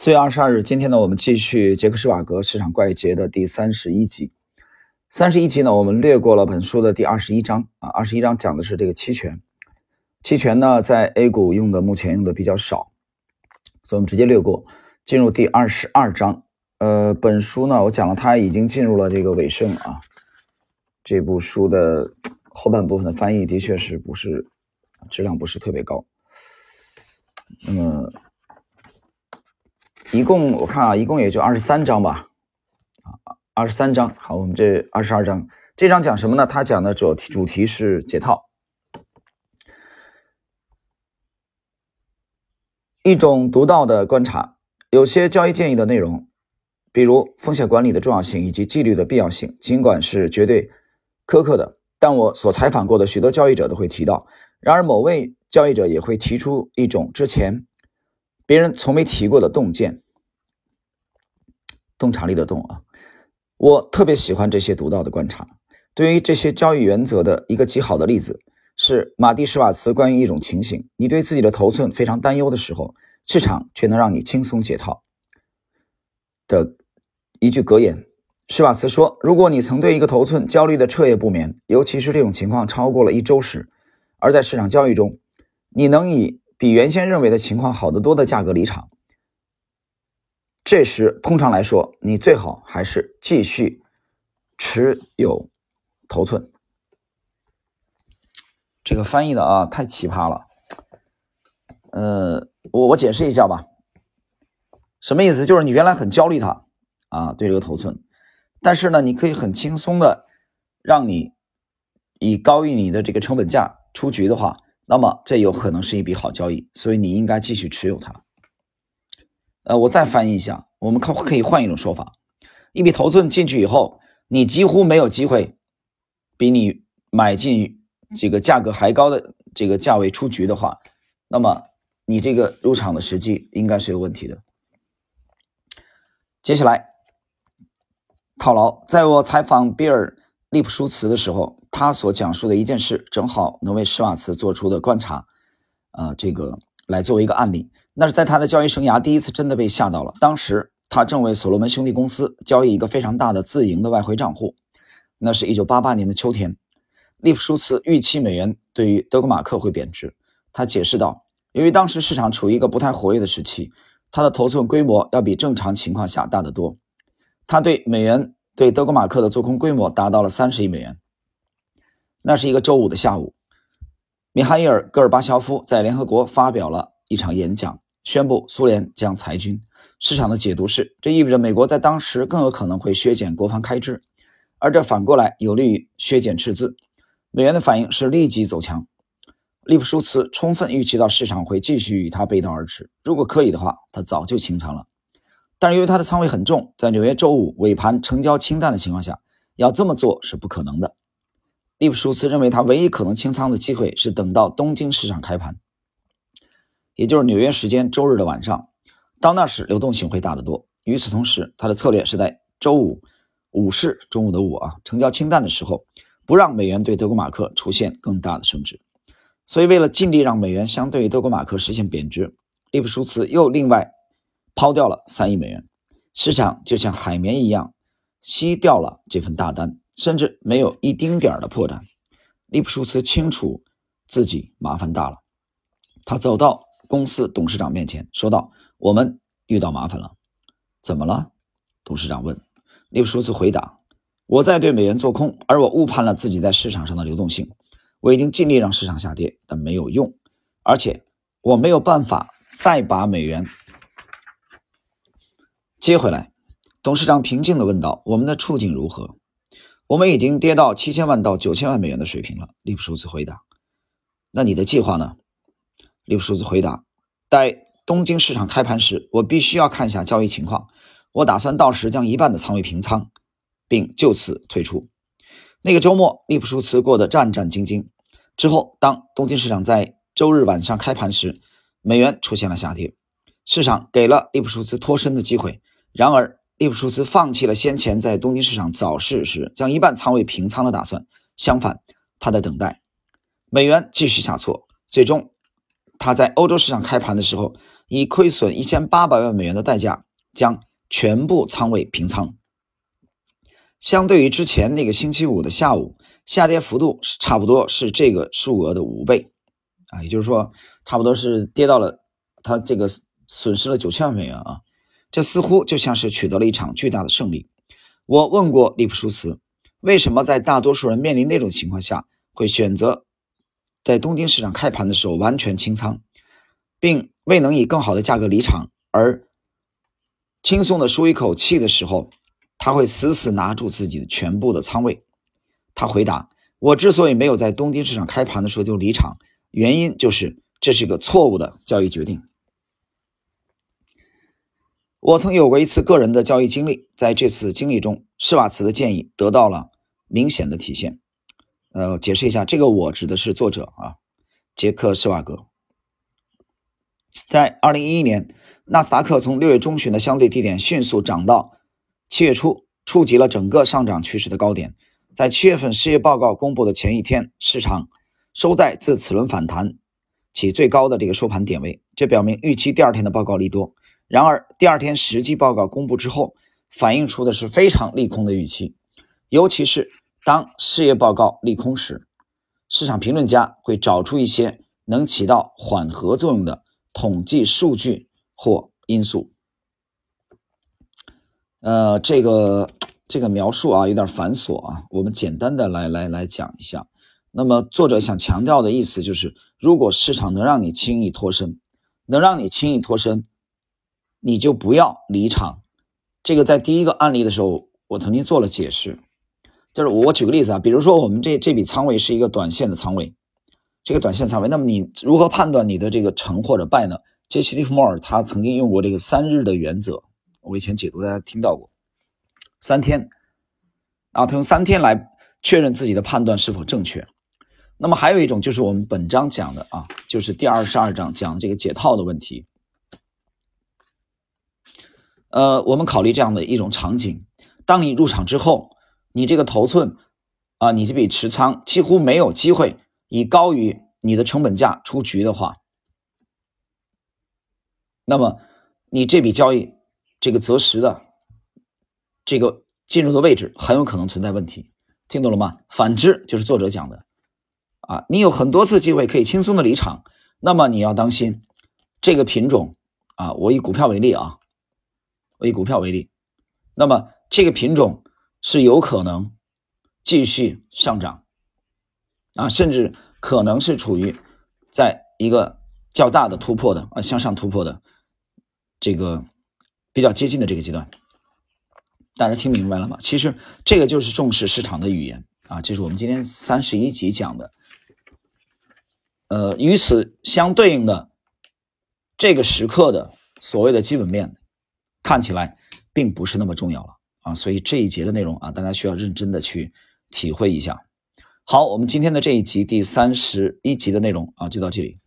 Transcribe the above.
四月二十二日，今天呢，我们继续杰克施瓦格市场怪杰的第三十一集。三十一集呢，我们略过了本书的第二十一章啊，二十一章讲的是这个期权。期权呢，在 A 股用的目前用的比较少，所以我们直接略过，进入第二十二章。呃，本书呢，我讲了它已经进入了这个尾声啊。这部书的后半部分的翻译的确是不是质量不是特别高。那么。一共我看啊，一共也就二十三章吧，啊，二十三章。好，我们这二十二章，这章讲什么呢？它讲的主题主题是解套，一种独到的观察。有些交易建议的内容，比如风险管理的重要性以及纪律的必要性，尽管是绝对苛刻的，但我所采访过的许多交易者都会提到。然而，某位交易者也会提出一种之前。别人从没提过的洞见，洞察力的洞啊，我特别喜欢这些独到的观察。对于这些交易原则的一个极好的例子是马蒂施瓦茨关于一种情形：你对自己的头寸非常担忧的时候，市场却能让你轻松解套的一句格言。施瓦茨说：“如果你曾对一个头寸焦虑的彻夜不眠，尤其是这种情况超过了一周时，而在市场交易中，你能以。”比原先认为的情况好得多的价格离场，这时通常来说，你最好还是继续持有头寸。这个翻译的啊，太奇葩了。呃，我我解释一下吧，什么意思？就是你原来很焦虑它啊，对这个头寸，但是呢，你可以很轻松的让你以高于你的这个成本价出局的话。那么这有可能是一笔好交易，所以你应该继续持有它。呃，我再翻译一下，我们可可以换一种说法：一笔头寸进去以后，你几乎没有机会比你买进这个价格还高的这个价位出局的话，那么你这个入场的时机应该是有问题的。接下来，套牢，在我采访比尔。利普舒茨的时候，他所讲述的一件事，正好能为施瓦茨做出的观察，啊，这个来作为一个案例。那是在他的交易生涯第一次真的被吓到了。当时他正为所罗门兄弟公司交易一个非常大的自营的外汇账户。那是一九八八年的秋天，利普舒茨预期美元对于德国马克会贬值。他解释道，由于当时市场处于一个不太活跃的时期，他的头寸规模要比正常情况下大得多。他对美元。对德国马克的做空规模达到了三十亿美元。那是一个周五的下午，米哈伊尔·戈尔巴乔夫在联合国发表了一场演讲，宣布苏联将裁军。市场的解读是，这意味着美国在当时更有可能会削减国防开支，而这反过来有利于削减赤字。美元的反应是立即走强。利普舒茨充分预期到市场会继续与他背道而驰，如果可以的话，他早就清仓了。但是由于他的仓位很重，在纽约周五尾盘成交清淡的情况下，要这么做是不可能的。利普舒茨认为，他唯一可能清仓的机会是等到东京市场开盘，也就是纽约时间周日的晚上，到那时流动性会大得多。与此同时，他的策略是在周五午市中午的午啊成交清淡的时候，不让美元对德国马克出现更大的升值。所以，为了尽力让美元相对于德国马克实现贬值，利普舒茨又另外。抛掉了三亿美元，市场就像海绵一样吸掉了这份大单，甚至没有一丁点的破绽。利普舒茨清楚自己麻烦大了，他走到公司董事长面前，说道：“我们遇到麻烦了，怎么了？”董事长问。利普舒茨回答：“我在对美元做空，而我误判了自己在市场上的流动性。我已经尽力让市场下跌，但没有用，而且我没有办法再把美元。”接回来，董事长平静地问道：“我们的处境如何？”“我们已经跌到七千万到九千万美元的水平了。”利普舒兹回答。“那你的计划呢？”利普舒兹回答：“待东京市场开盘时，我必须要看一下交易情况。我打算到时将一半的仓位平仓，并就此退出。”那个周末，利普舒茨过得战战兢兢。之后，当东京市场在周日晚上开盘时，美元出现了下跌，市场给了利普舒茨脱身的机会。然而，利普舒茨放弃了先前在东京市场早市时将一半仓位平仓的打算。相反，他在等待美元继续下挫。最终，他在欧洲市场开盘的时候以亏损一千八百万美元的代价将全部仓位平仓。相对于之前那个星期五的下午，下跌幅度是差不多是这个数额的五倍，啊，也就是说，差不多是跌到了他这个损失了九千万美元啊，这似乎就像是取得了一场巨大的胜利。我问过利普舒茨，为什么在大多数人面临那种情况下会选择在东京市场开盘的时候完全清仓，并未能以更好的价格离场，而轻松的舒一口气的时候，他会死死拿住自己的全部的仓位。他回答：“我之所以没有在东京市场开盘的时候就离场，原因就是这是个错误的交易决定。我曾有过一次个人的交易经历，在这次经历中，施瓦茨的建议得到了明显的体现。呃，解释一下，这个我指的是作者啊，杰克·施瓦格。在二零一一年，纳斯达克从六月中旬的相对低点迅速涨到七月初，触及了整个上涨趋势的高点。”在七月份失业报告公布的前一天，市场收在自此轮反弹起最高的这个收盘点位，这表明预期第二天的报告利多。然而，第二天实际报告公布之后，反映出的是非常利空的预期，尤其是当失业报告利空时，市场评论家会找出一些能起到缓和作用的统计数据或因素。呃，这个。这个描述啊有点繁琐啊，我们简单的来来来讲一下。那么作者想强调的意思就是，如果市场能让你轻易脱身，能让你轻易脱身，你就不要离场。这个在第一个案例的时候，我曾经做了解释，就是我举个例子啊，比如说我们这这笔仓位是一个短线的仓位，这个短线仓位，那么你如何判断你的这个成或者败呢？杰西·利弗莫尔他曾经用过这个三日的原则，我以前解读大家听到过。三天，啊，他用三天来确认自己的判断是否正确。那么还有一种就是我们本章讲的啊，就是第二十二章讲的这个解套的问题。呃，我们考虑这样的一种场景：当你入场之后，你这个头寸啊，你这笔持仓几乎没有机会以高于你的成本价出局的话，那么你这笔交易这个择时的。这个进入的位置很有可能存在问题，听懂了吗？反之就是作者讲的，啊，你有很多次机会可以轻松的离场，那么你要当心这个品种啊。我以股票为例啊，以股票为例，那么这个品种是有可能继续上涨啊，甚至可能是处于在一个较大的突破的啊向上突破的这个比较接近的这个阶段。大家听明白了吗？其实这个就是重视市场的语言啊，这是我们今天三十一集讲的。呃，与此相对应的这个时刻的所谓的基本面，看起来并不是那么重要了啊，所以这一节的内容啊，大家需要认真的去体会一下。好，我们今天的这一集第三十一集的内容啊，就到这里。